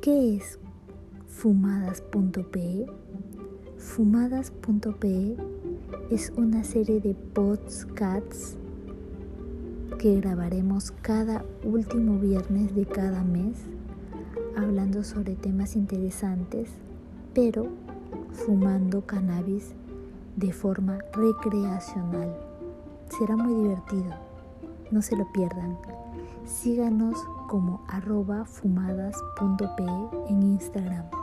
¿Qué es fumadas.pe? Fumadas.pe es una serie de podcasts que grabaremos cada último viernes de cada mes, hablando sobre temas interesantes, pero fumando cannabis de forma recreacional. Será muy divertido, no se lo pierdan. Síganos como arroba fumadas.pe en Instagram.